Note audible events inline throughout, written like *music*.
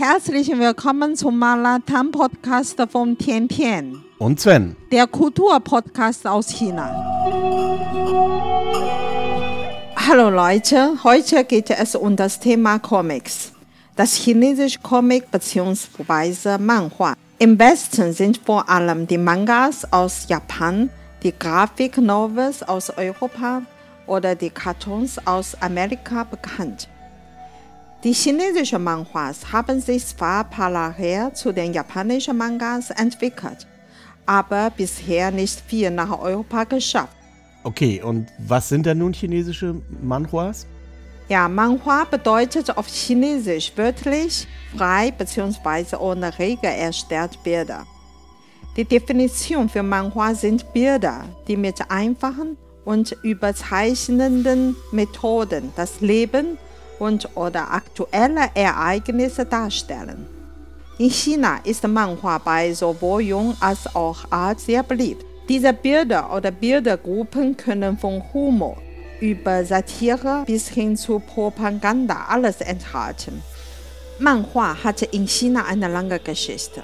Herzlich willkommen zum Malatan-Podcast von Tian Tian, Und Sven. der Kulturpodcast aus China. Hallo Leute, heute geht es um das Thema Comics. Das chinesische Comic bzw. Manhua. Im Westen sind vor allem die Mangas aus Japan, die Grafik-Novels aus Europa oder die Cartoons aus Amerika bekannt. Die chinesischen Manhwas haben sich zwar parallel zu den japanischen Mangas entwickelt, aber bisher nicht viel nach Europa geschafft. Okay, und was sind denn nun chinesische Manhwas? Ja, Manhua bedeutet auf Chinesisch wörtlich frei bzw. ohne Regel erstellt Bilder. Die Definition für Manhua sind Bilder, die mit einfachen und überzeichnenden Methoden das Leben und oder aktuelle Ereignisse darstellen. In China ist Manhua bei sowohl Jung als auch alt sehr beliebt. Diese Bilder oder Bildergruppen können von Humor über Satire bis hin zu Propaganda alles enthalten. Manhua hatte in China eine lange Geschichte.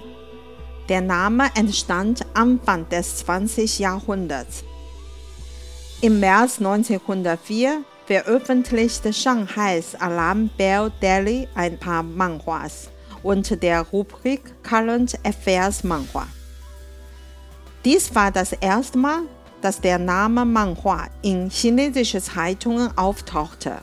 Der Name entstand Anfang des 20. Jahrhunderts. Im März 1904 veröffentlichte Shanghais Alarm Bell Daily ein paar Manhwas unter der Rubrik Current Affairs Manhwa. Dies war das erste Mal, dass der Name Manhua in chinesischen Zeitungen auftauchte.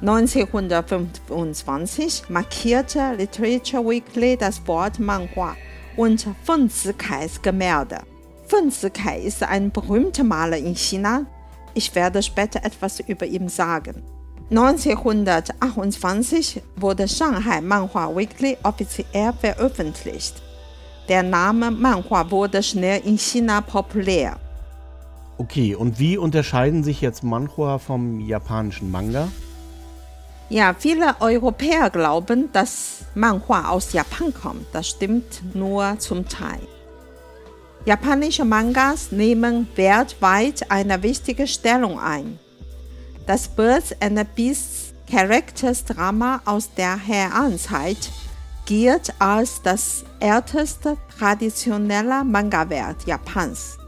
1925 markierte Literature Weekly das Wort Manhua und Feng Zikais Gemälde. Feng Zikai ist ein berühmter Maler in China. Ich werde später etwas über ihn sagen. 1928 wurde Shanghai Manhua Weekly offiziell veröffentlicht. Der Name Manhua wurde schnell in China populär. Okay, und wie unterscheiden sich jetzt Manhua vom japanischen Manga? Ja, viele Europäer glauben, dass Manhua aus Japan kommt. Das stimmt nur zum Teil. Japanische Mangas nehmen weltweit eine wichtige Stellung ein. Das Birds and Beasts Characters Drama aus der Heian-Zeit gilt als das älteste traditionelle Manga-Werk Japans.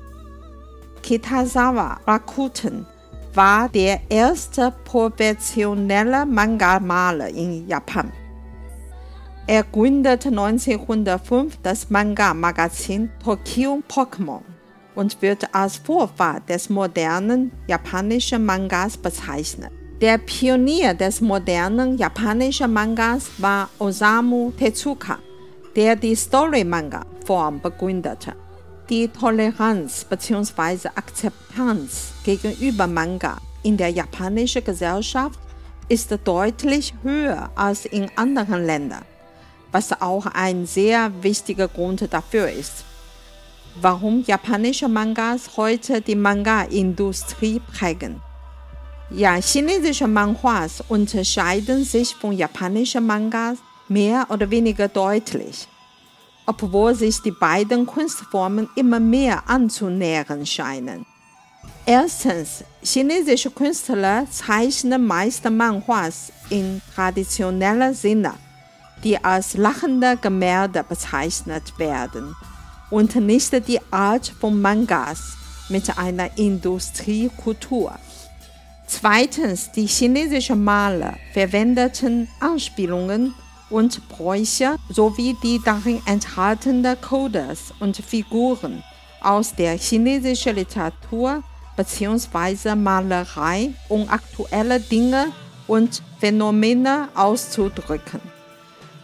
Kitazawa Rakuten war der erste professionelle Manga-Maler in Japan. Er gründete 1905 das Manga-Magazin Tokyo Pokémon und wird als Vorfahr des modernen japanischen Mangas bezeichnet. Der Pionier des modernen japanischen Mangas war Osamu Tezuka, der die Story-Manga-Form begründete. Die Toleranz bzw. Akzeptanz gegenüber Manga in der japanischen Gesellschaft ist deutlich höher als in anderen Ländern, was auch ein sehr wichtiger Grund dafür ist, warum japanische Mangas heute die Manga-Industrie prägen. Ja, chinesische Manhwas unterscheiden sich von japanischen Mangas mehr oder weniger deutlich obwohl sich die beiden Kunstformen immer mehr anzunähern scheinen. Erstens, chinesische Künstler zeichnen meist Manhwas in traditioneller Sinne, die als lachende Gemälde bezeichnet werden, und nicht die Art von Mangas mit einer Industriekultur. Zweitens, die chinesischen Maler verwendeten Anspielungen und Bräuche sowie die darin enthaltenen Codes und Figuren aus der chinesischen Literatur bzw. Malerei, um aktuelle Dinge und Phänomene auszudrücken.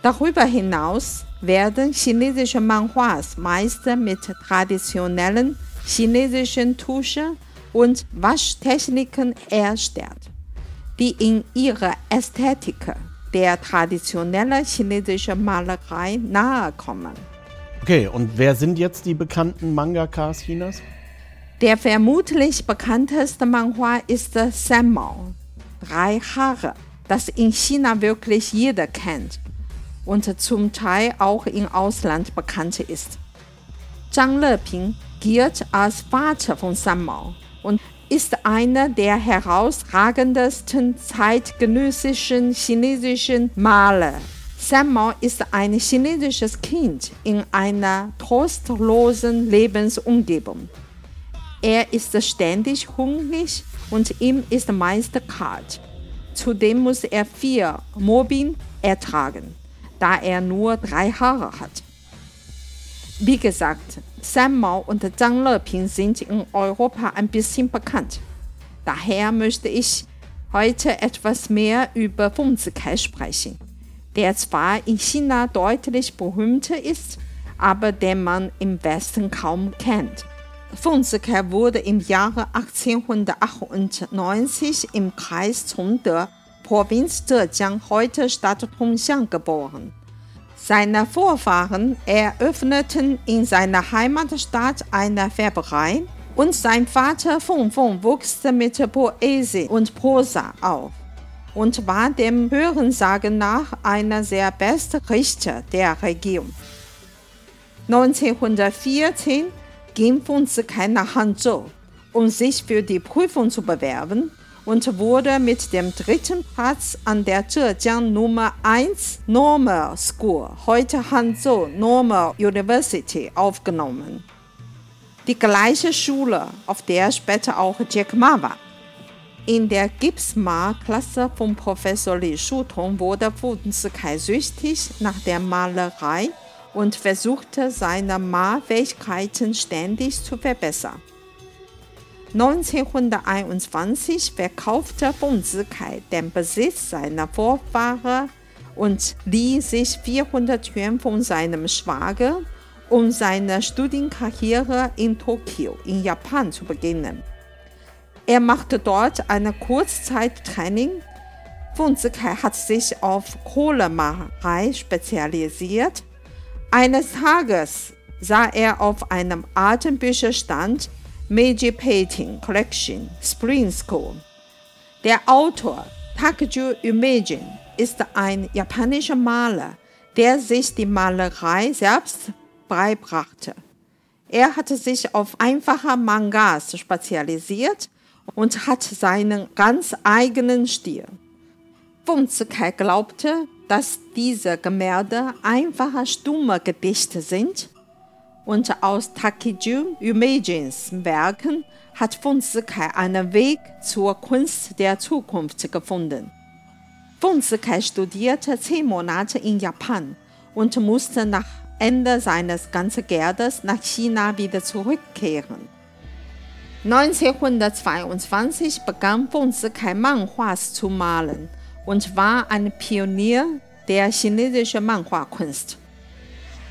Darüber hinaus werden chinesische Manhwas meist mit traditionellen chinesischen Tusche und Waschtechniken erstellt, die in ihrer Ästhetik der traditionellen chinesischen Malerei nahe kommen. Okay, und wer sind jetzt die bekannten Mangakas Chinas? Der vermutlich bekannteste Manhwa ist Senmao, drei Haare, das in China wirklich jeder kennt und zum Teil auch im Ausland bekannt ist. Zhang Leping gilt als Vater von Senmao und ist einer der herausragendsten zeitgenössischen chinesischen Maler Sam Mao ist ein chinesisches Kind in einer trostlosen Lebensumgebung. Er ist ständig hungrig und ihm ist meist kalt. Zudem muss er viel Mobbing ertragen, da er nur drei Haare hat. Wie gesagt, Sam Mao und Zhang Leping sind in Europa ein bisschen bekannt. Daher möchte ich heute etwas mehr über Feng Zikai sprechen, der zwar in China deutlich berühmter ist, aber den man im Westen kaum kennt. Feng Zikai wurde im Jahre 1898 im Kreis Chongde, Provinz Zhejiang, heute Stadt Tongxiang, geboren. Seine Vorfahren eröffneten in seiner Heimatstadt eine Färberei und sein Vater Feng Feng wuchs mit Poesie und Prosa auf und war dem Hörensagen nach einer der besten Richter der Region. 1914 ging Feng Zikai nach Hangzhou, um sich für die Prüfung zu bewerben und wurde mit dem dritten Platz an der Zhejiang Nummer 1 Normal School, heute Hangzhou Normal University, aufgenommen. Die gleiche Schule, auf der später auch Jack Ma war. In der Gipsmar-Klasse von Professor Li Shutong wurde Fu Zikai süchtig nach der Malerei und versuchte seine Malfähigkeiten ständig zu verbessern. 1921 verkaufte Feng Zikai den Besitz seiner Vorfahren und lieh sich 400 Yuan von seinem Schwager, um seine Studienkarriere in Tokio in Japan zu beginnen. Er machte dort eine Kurzzeit-Training. Feng Zikai hat sich auf Kohlemacherei spezialisiert. Eines Tages sah er auf einem alten Bücherstand Meiji Painting Collection Spring School. Der Autor Takeju Umejin ist ein japanischer Maler, der sich die Malerei selbst beibrachte. Er hatte sich auf einfache Mangas spezialisiert und hat seinen ganz eigenen Stil. Feng Zikai glaubte, dass diese Gemälde einfache stumme Gedichte sind und aus Takeju Umejins Werken hat Feng Zikai einen Weg zur Kunst der Zukunft gefunden. Feng Zikai studierte zehn Monate in Japan und musste nach Ende seines ganzen Geldes nach China wieder zurückkehren. 1922 begann Feng Zikai Manhwas zu malen und war ein Pionier der chinesischen Manhwa-Kunst.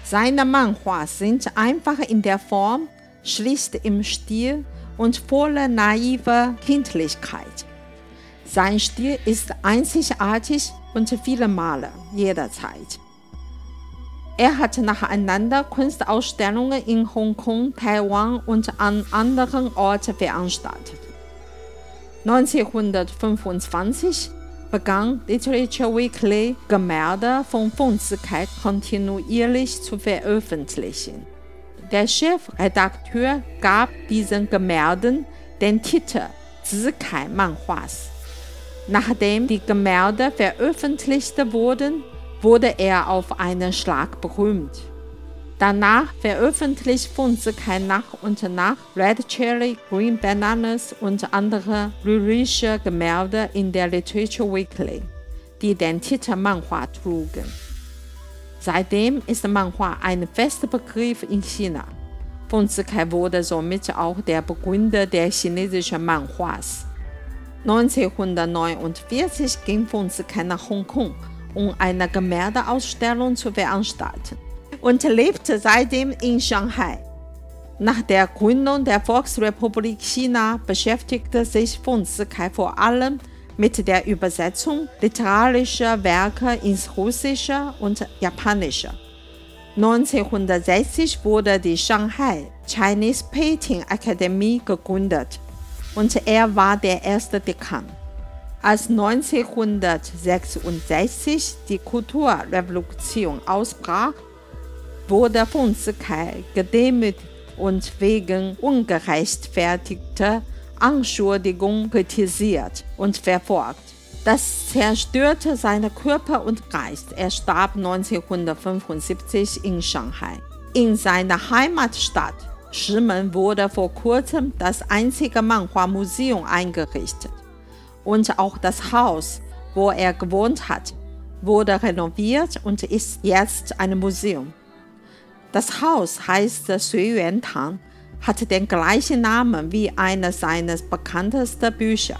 Seine Manhwas sind einfach in der Form, schlicht im Stil und voller naiver Kindlichkeit. Sein Stil ist einzigartig und viele Male jederzeit. Er hat nacheinander Kunstausstellungen in Hongkong, Taiwan und an anderen Orten veranstaltet. 1925 begann Literature Weekly Gemälde von Feng Zikai kontinuierlich zu veröffentlichen. Der Chefredakteur gab diesen Gemälden den Titel Zikai Manhwas. Nachdem die Gemälde veröffentlicht wurden, wurde er auf einen Schlag berühmt. Danach veröffentlicht kein nach und nach Red Cherry, Green Bananas und andere lyrische Gemälde in der Literature Weekly, die den Titel Manhua trugen. Seitdem ist Manhua ein fester Begriff in China. Zikai wurde somit auch der Begründer der chinesischen Manhuas. 1949 ging Zikai nach Hongkong um eine Gemäldeausstellung zu veranstalten und lebte seitdem in Shanghai. Nach der Gründung der Volksrepublik China beschäftigte sich Feng Zikai vor allem mit der Übersetzung literarischer Werke ins Russische und Japanische. 1960 wurde die Shanghai Chinese Painting Academy gegründet und er war der erste Dekan. Als 1966 die Kulturrevolution ausbrach, wurde Zikai gedemütigt und wegen ungerechtfertigter Anschuldigungen kritisiert und verfolgt. Das zerstörte seinen Körper und Geist. Er starb 1975 in Shanghai. In seiner Heimatstadt Shimen wurde vor kurzem das einzige Manhua-Museum eingerichtet. Und auch das Haus, wo er gewohnt hat, wurde renoviert und ist jetzt ein Museum. Das Haus heißt Sui Tang, hat den gleichen Namen wie eines seiner bekanntesten Bücher.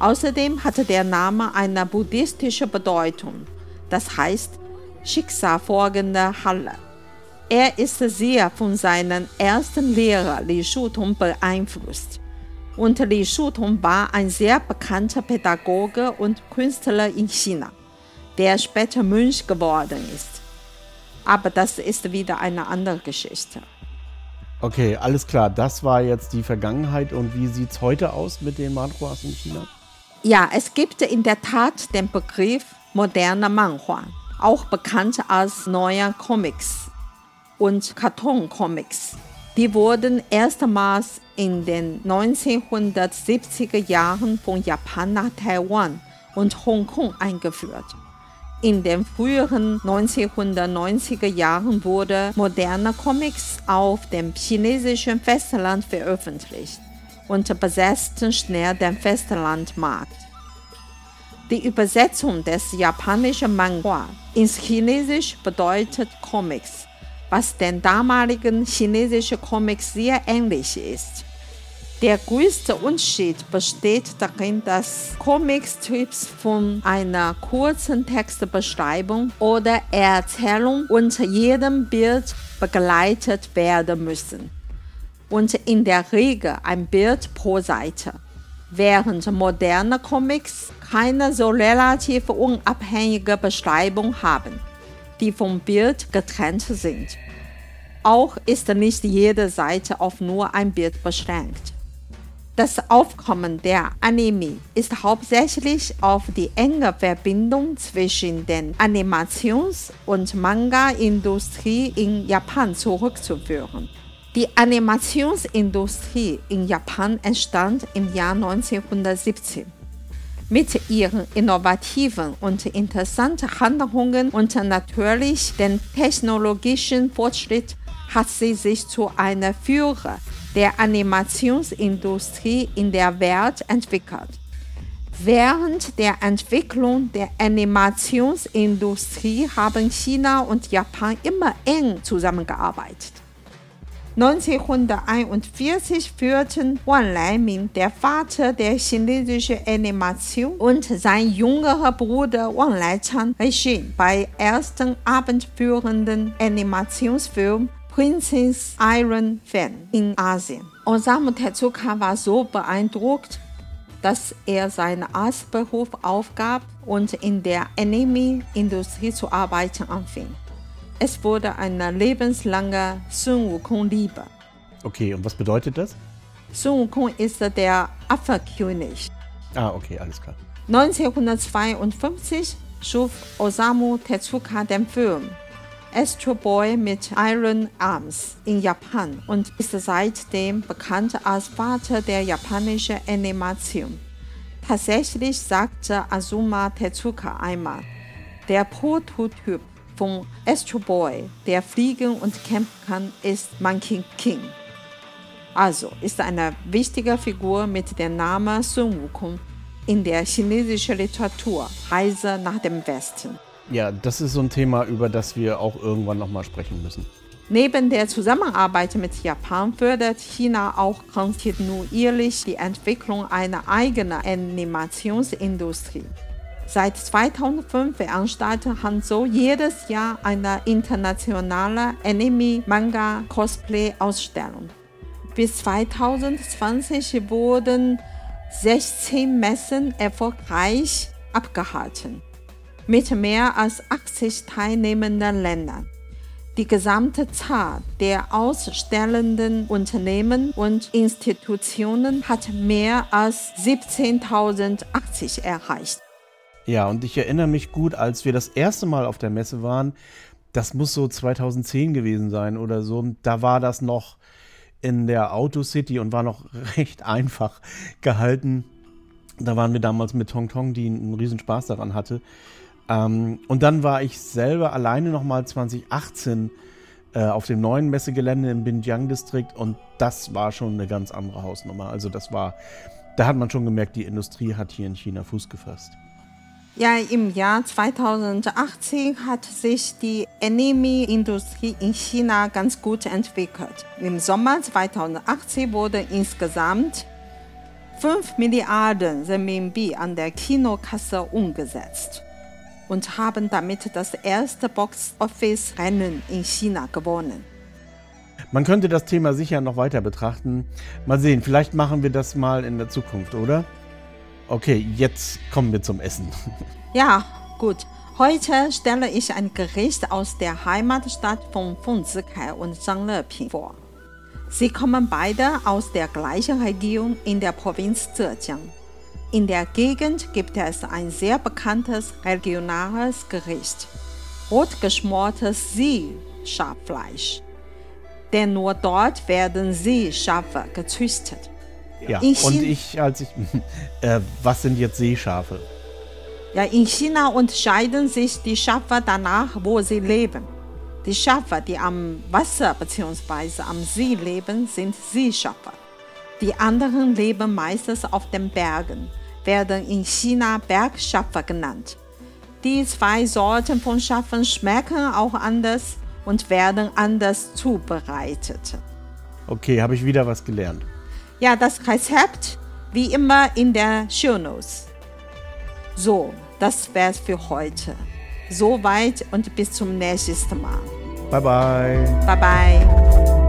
Außerdem hat der Name eine buddhistische Bedeutung, das heißt schicksalfolgende Halle. Er ist sehr von seinem ersten Lehrer Li Shutong beeinflusst. Und Li Shutong war ein sehr bekannter Pädagoge und Künstler in China, der später Mönch geworden ist. Aber das ist wieder eine andere Geschichte. Okay, alles klar. Das war jetzt die Vergangenheit. Und wie sieht es heute aus mit den Manhuas in China? Ja, es gibt in der Tat den Begriff moderner Manhua, auch bekannt als neuer Comics und Kartoncomics. Die wurden erstmals in den 1970er Jahren von Japan nach Taiwan und Hongkong eingeführt. In den früheren 1990er Jahren wurden moderne Comics auf dem chinesischen Festland veröffentlicht und besetzten schnell den Festlandmarkt. Die Übersetzung des japanischen Manhua ins Chinesisch bedeutet Comics, was den damaligen chinesischen Comics sehr ähnlich ist. Der größte Unterschied besteht darin, dass Comicstrips von einer kurzen Textbeschreibung oder Erzählung unter jedem Bild begleitet werden müssen und in der Regel ein Bild pro Seite, während moderne Comics keine so relativ unabhängige Beschreibung haben, die vom Bild getrennt sind. Auch ist nicht jede Seite auf nur ein Bild beschränkt. Das Aufkommen der Anime ist hauptsächlich auf die enge Verbindung zwischen der Animations- und Manga-Industrie in Japan zurückzuführen. Die Animationsindustrie in Japan entstand im Jahr 1917. Mit ihren innovativen und interessanten Handlungen und natürlich dem technologischen Fortschritt hat sie sich zu einer Führer der Animationsindustrie in der Welt entwickelt. Während der Entwicklung der Animationsindustrie haben China und Japan immer eng zusammengearbeitet. 1941 führten Wang Leiming, der Vater der chinesischen Animation, und sein jüngerer Bruder Wang Leichan Regie bei ersten abendführenden Animationsfilm Princess Iron Fan in Asien. Osamu Tezuka war so beeindruckt, dass er seinen Arztberuf aufgab und in der Anime-Industrie zu arbeiten anfing. Es wurde eine lebenslange Sun Wukong-Liebe. Okay, und was bedeutet das? Sun Wukong ist der Affe-König. Ah, okay, alles klar. 1952 schuf Osamu Tezuka den Film Astro Boy mit Iron Arms in Japan und ist seitdem bekannt als Vater der japanischen Animation. Tatsächlich sagte Azuma Tezuka einmal, der Prototyp von Astro Boy, der fliegen und kämpfen kann, ist Monkey King. Also ist eine wichtige Figur mit dem Namen Sun Wukong in der chinesischen Literatur Reise nach dem Westen. Ja, das ist so ein Thema, über das wir auch irgendwann nochmal sprechen müssen. Neben der Zusammenarbeit mit Japan fördert China auch kontinuierlich die Entwicklung einer eigenen Animationsindustrie. Seit 2005 veranstaltet Hanzo jedes Jahr eine internationale Anime-Manga-Cosplay-Ausstellung. Bis 2020 wurden 16 Messen erfolgreich abgehalten, mit mehr als 80 teilnehmenden Ländern. Die gesamte Zahl der ausstellenden Unternehmen und Institutionen hat mehr als 17.080 erreicht. Ja, und ich erinnere mich gut, als wir das erste Mal auf der Messe waren, das muss so 2010 gewesen sein oder so, da war das noch in der Auto City und war noch *laughs* recht einfach gehalten. Da waren wir damals mit Tong Tong, die einen riesen Spaß daran hatte. Ähm, und dann war ich selber alleine nochmal 2018 äh, auf dem neuen Messegelände im Binjiang-Distrikt und das war schon eine ganz andere Hausnummer. Also das war, da hat man schon gemerkt, die Industrie hat hier in China Fuß gefasst. Ja, im Jahr 2018 hat sich die Anime-Industrie in China ganz gut entwickelt. Im Sommer 2018 wurden insgesamt 5 Milliarden Renminbi an der Kinokasse umgesetzt und haben damit das erste Box-Office-Rennen in China gewonnen. Man könnte das Thema sicher noch weiter betrachten. Mal sehen, vielleicht machen wir das mal in der Zukunft, oder? Okay, jetzt kommen wir zum Essen. *laughs* Ja, gut. Heute stelle ich ein Gericht aus der Heimatstadt von Feng Zikai und Zhang Leping vor. Sie kommen beide aus der gleichen Region in der Provinz Zhejiang. In der Gegend gibt es ein sehr bekanntes regionales Gericht, rotgeschmortes See-Schaffleisch. Denn nur dort werden Seeschafe gezüchtet. Ja, und ich, als ich, *laughs* äh, was sind jetzt Seeschafe? Ja, in China unterscheiden sich die Schafe danach, wo sie leben. Die Schafe, die am Wasser bzw. am See leben, sind Seeschafe. Die anderen leben meistens auf den Bergen, werden in China Bergschafe genannt. Die zwei Sorten von Schafen schmecken auch anders und werden anders zubereitet. Okay, habe ich wieder was gelernt. Ja, das Rezept wie immer in der Show Notes. So, das wär's für heute. Soweit und bis zum nächsten Mal. Bye bye. Bye bye.